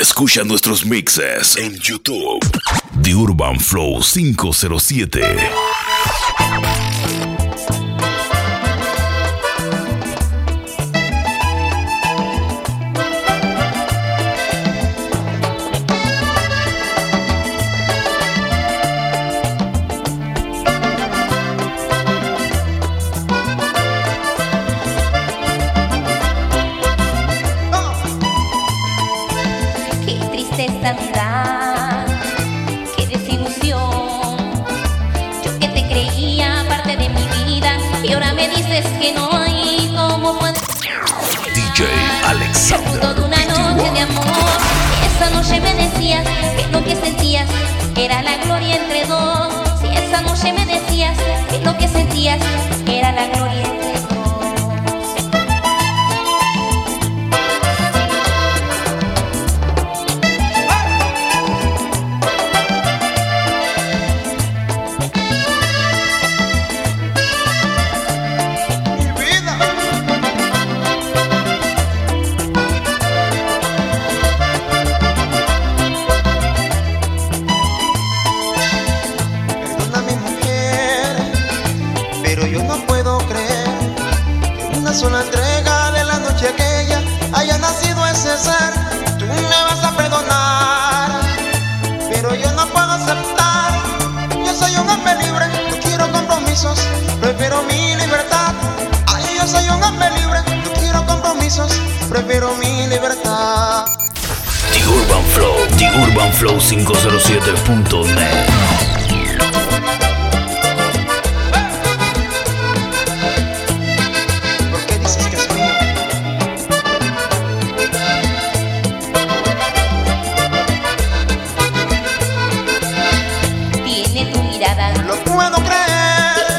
Escucha nuestros mixes en YouTube. The Urban Flow 507.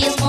serious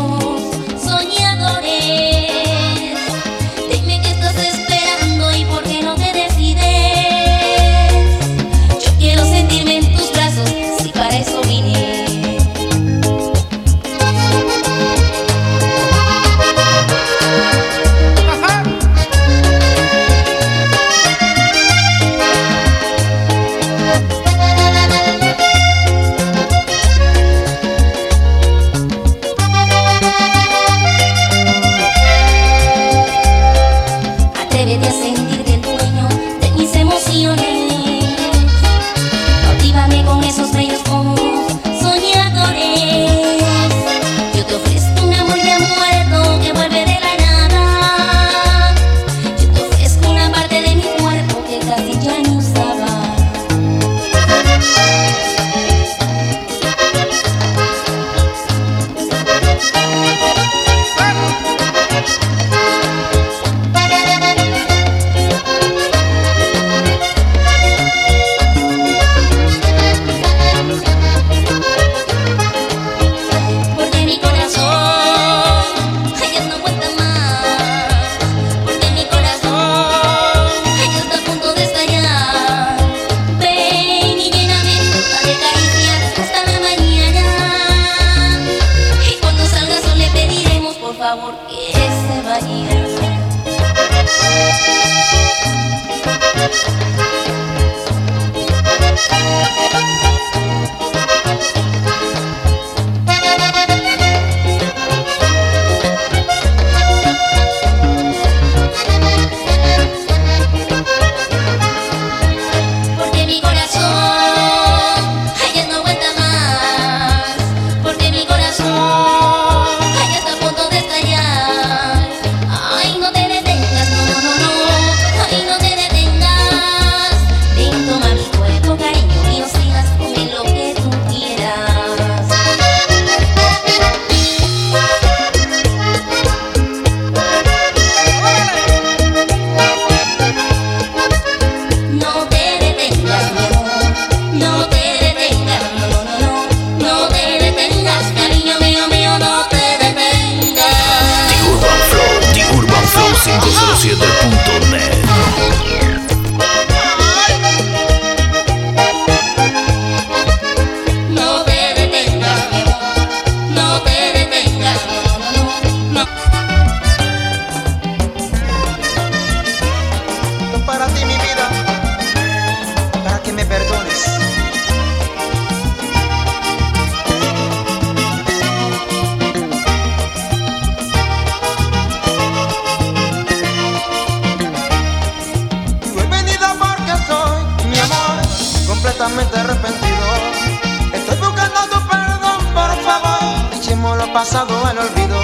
pasado al olvido.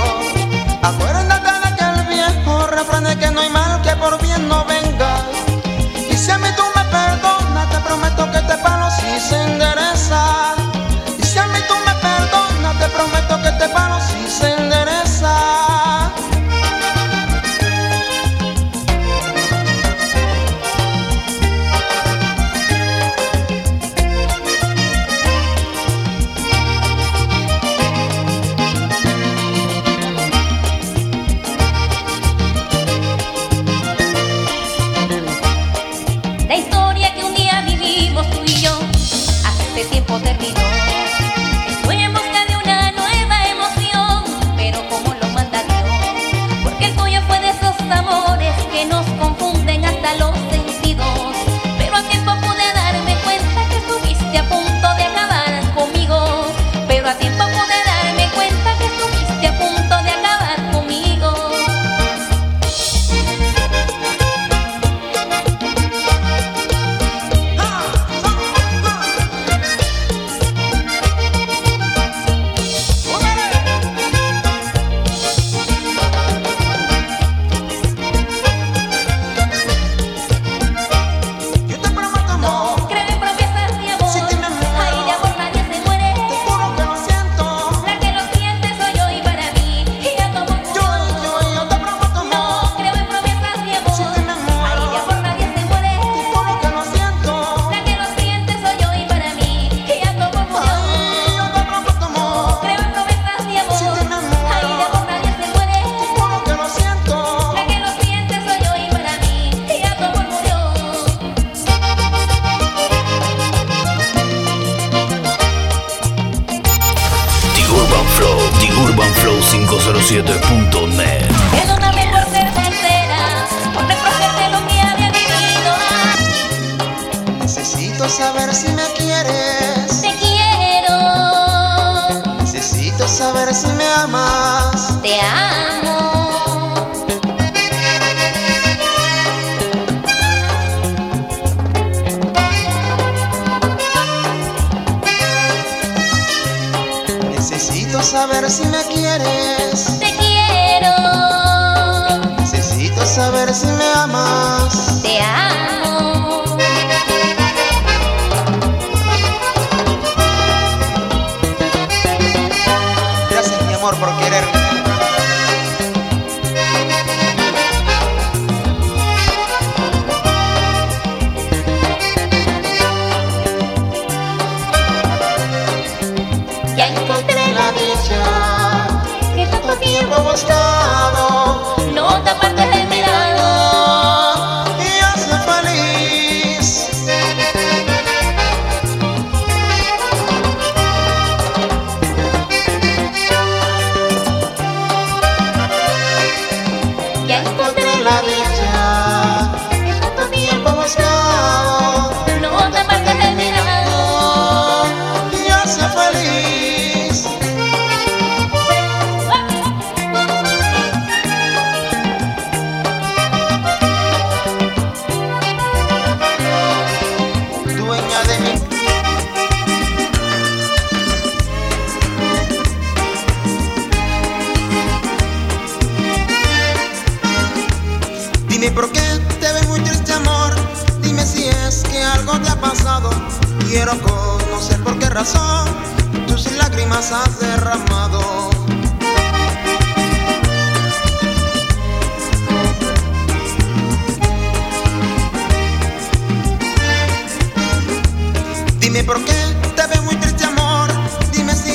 Acuérdate de aquel viejo refrán de que no hay mal que por bien no venga. Y si a mí tú me perdonas, te prometo que este palo sí se endereza. Y si a mí tú me perdonas, te prometo que este palo sí se endereza.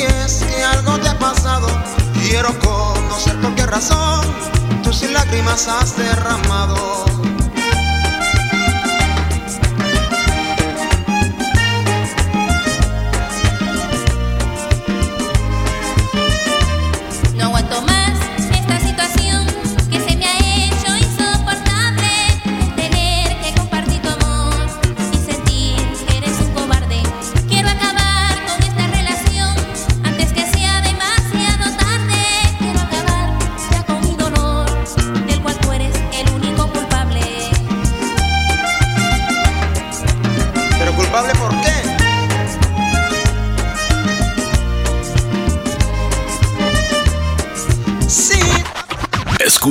algo te ha pasado. Quiero conocer con qué razón tus lágrimas has derramado.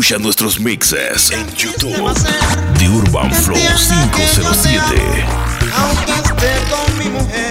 Escucha nuestros mixes en YouTube de Urban Flow 507. Aunque esté con mi mujer.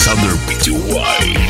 Александр Питюай.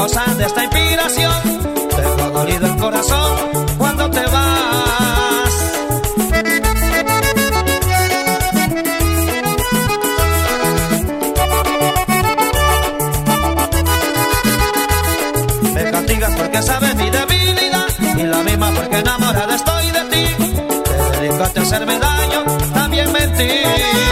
gozar de esta inspiración. Tengo dolido el corazón cuando te vas. Me castigas porque sabes mi debilidad y la misma porque enamorada estoy de ti. Te dedico a hacerme daño, también mentir.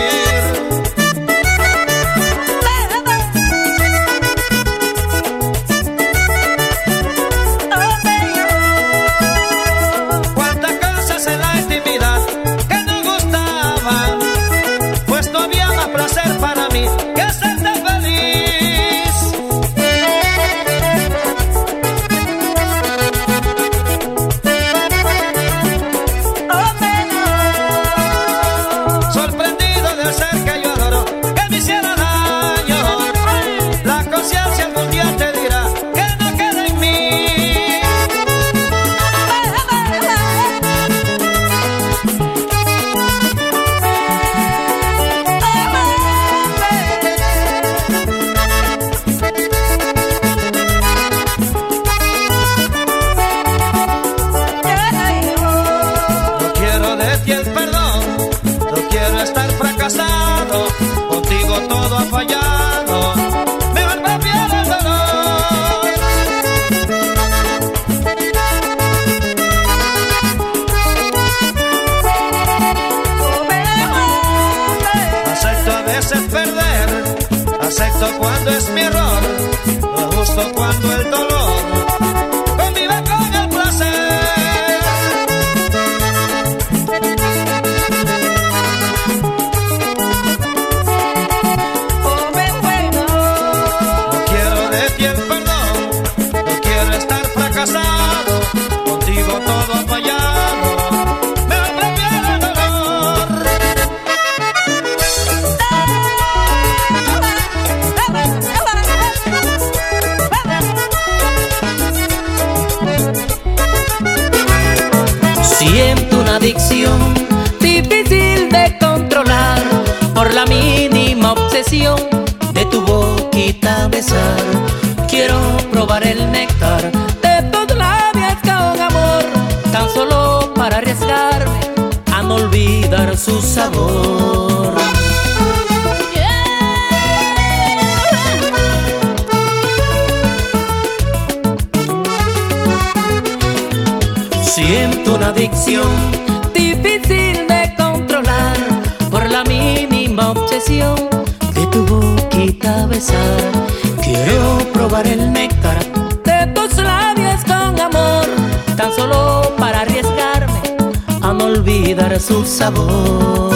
Olvidar su sabor.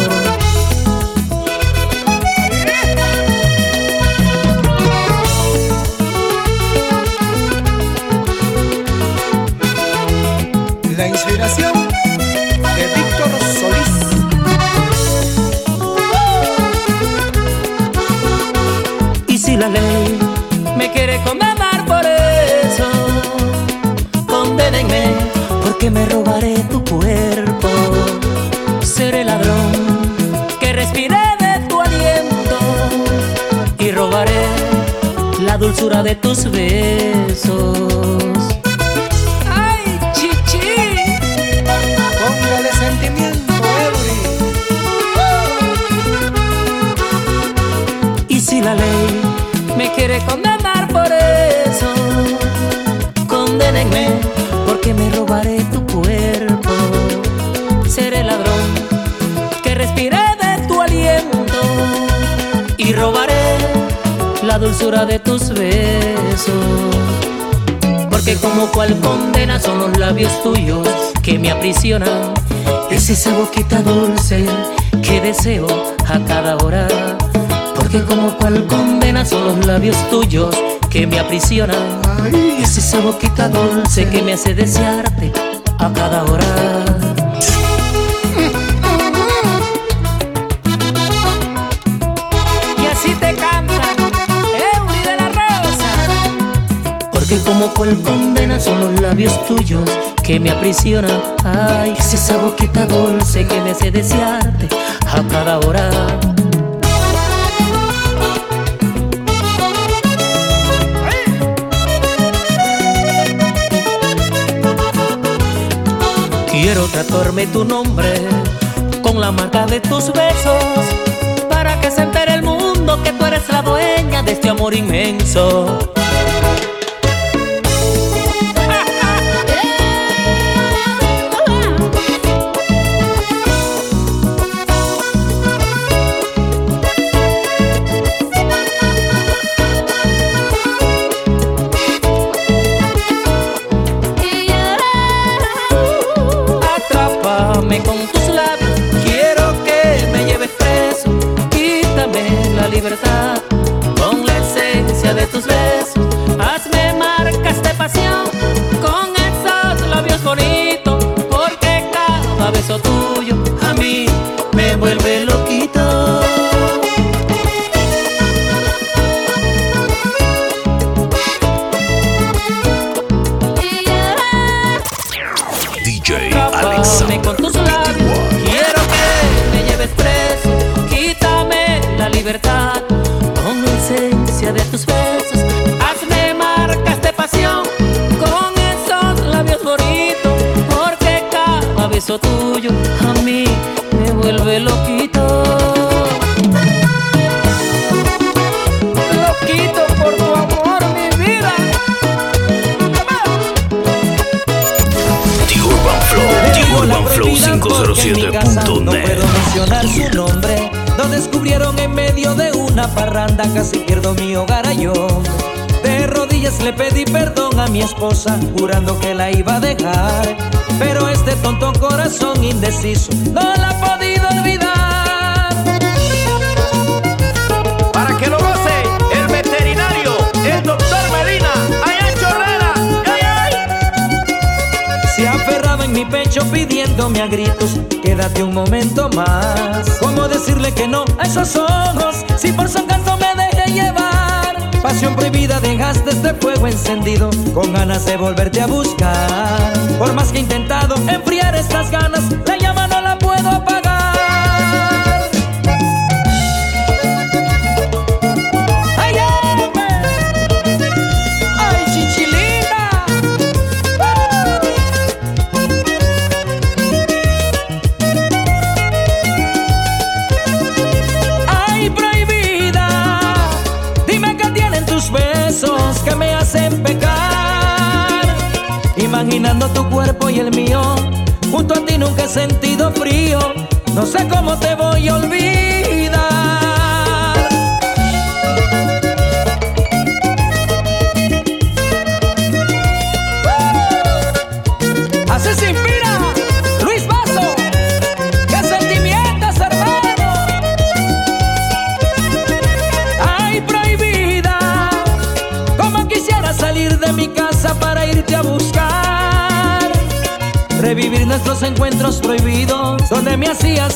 La inspiración de Víctor Solís. Y si la ley me quiere condenar por eso, condénenme porque me robaré tu cuerpo. Seré ladrón que respire de tu aliento y robaré la dulzura de tus besos. ¡Ay, chichi! Póngale sentimiento, Eury. Y si la ley me quiere condenar por eso, condénenme y robaré la dulzura de tus besos. Porque como cual condena son los labios tuyos que me aprisionan. Es esa boquita dulce que deseo a cada hora. Porque como cual condena son los labios tuyos que me aprisionan. Es esa boquita dulce que me hace desearte a cada hora. Porque como cual condena son los labios tuyos que me aprisionan. Ay, es esa boquita dulce que me hace desearte a cada hora. Quiero tatuarme tu nombre con la marca de tus besos para que se entere el mundo que tú eres la dueña de este amor inmenso. Tuyo a mí me vuelve loquito. Loquito por tu amor, mi vida. The Urban Flow. The Urban Flow prohibida porque en mi casa No 507.net. puedo mencionar su nombre Lo descubrieron en medio de una parranda, casi pierdo mi hogar yo. De rodillas le pedí perdón a mi esposa, jurando que la iba a dejar. Pero este tonto corazón indeciso no la ha podido olvidar. Para que lo goce el veterinario, el doctor Medina, allá Chorrera. ¡Ay, ay! Se aferraba en mi pecho pidiéndome a gritos Quédate un momento más ¿Cómo decirle que no a esos ojos Si por su encanto me llevar Pasión prohibida dejaste este fuego encendido Con ganas de volverte a buscar. Por más que he intentado enfriar estas ganas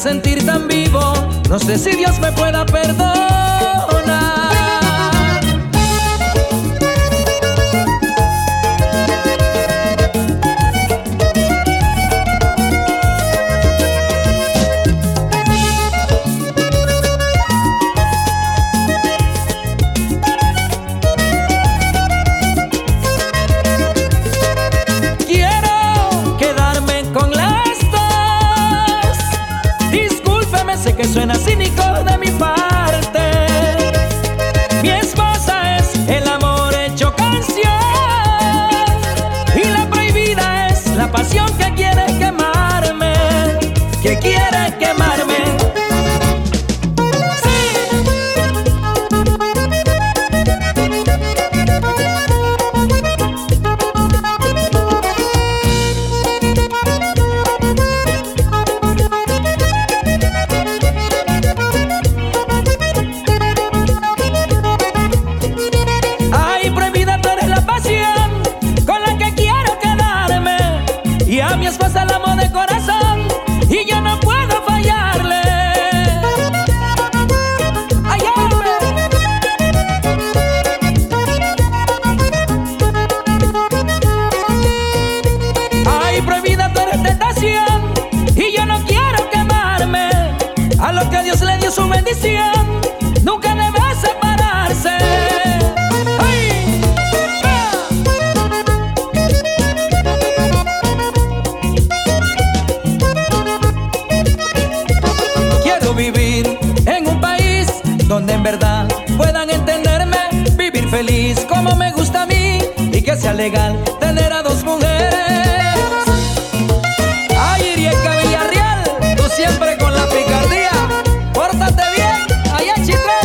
sentir tan vivo. No sé si Dios me pueda perdonar. legal tener a dos mujeres. Ay, Irieca Villarreal, tú siempre con la picardía. Pórtate bien, allá Chitré.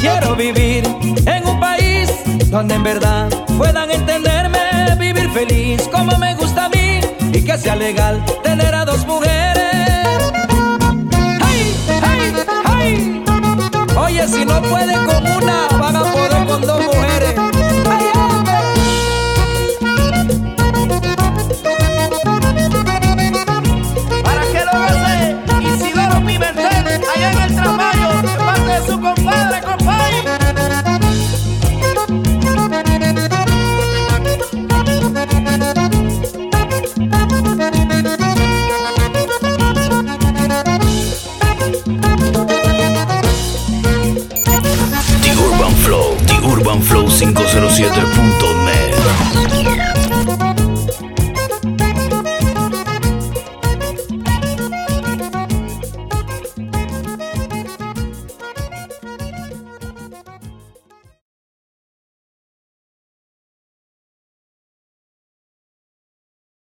Quiero vivir en un país donde en verdad puedan entenderme, vivir feliz como me gusta a mí y que sea legal tener a dos mujeres. ¡Ay, ay, ay! Oye, si no puede con una, van a poder con dos mujeres. de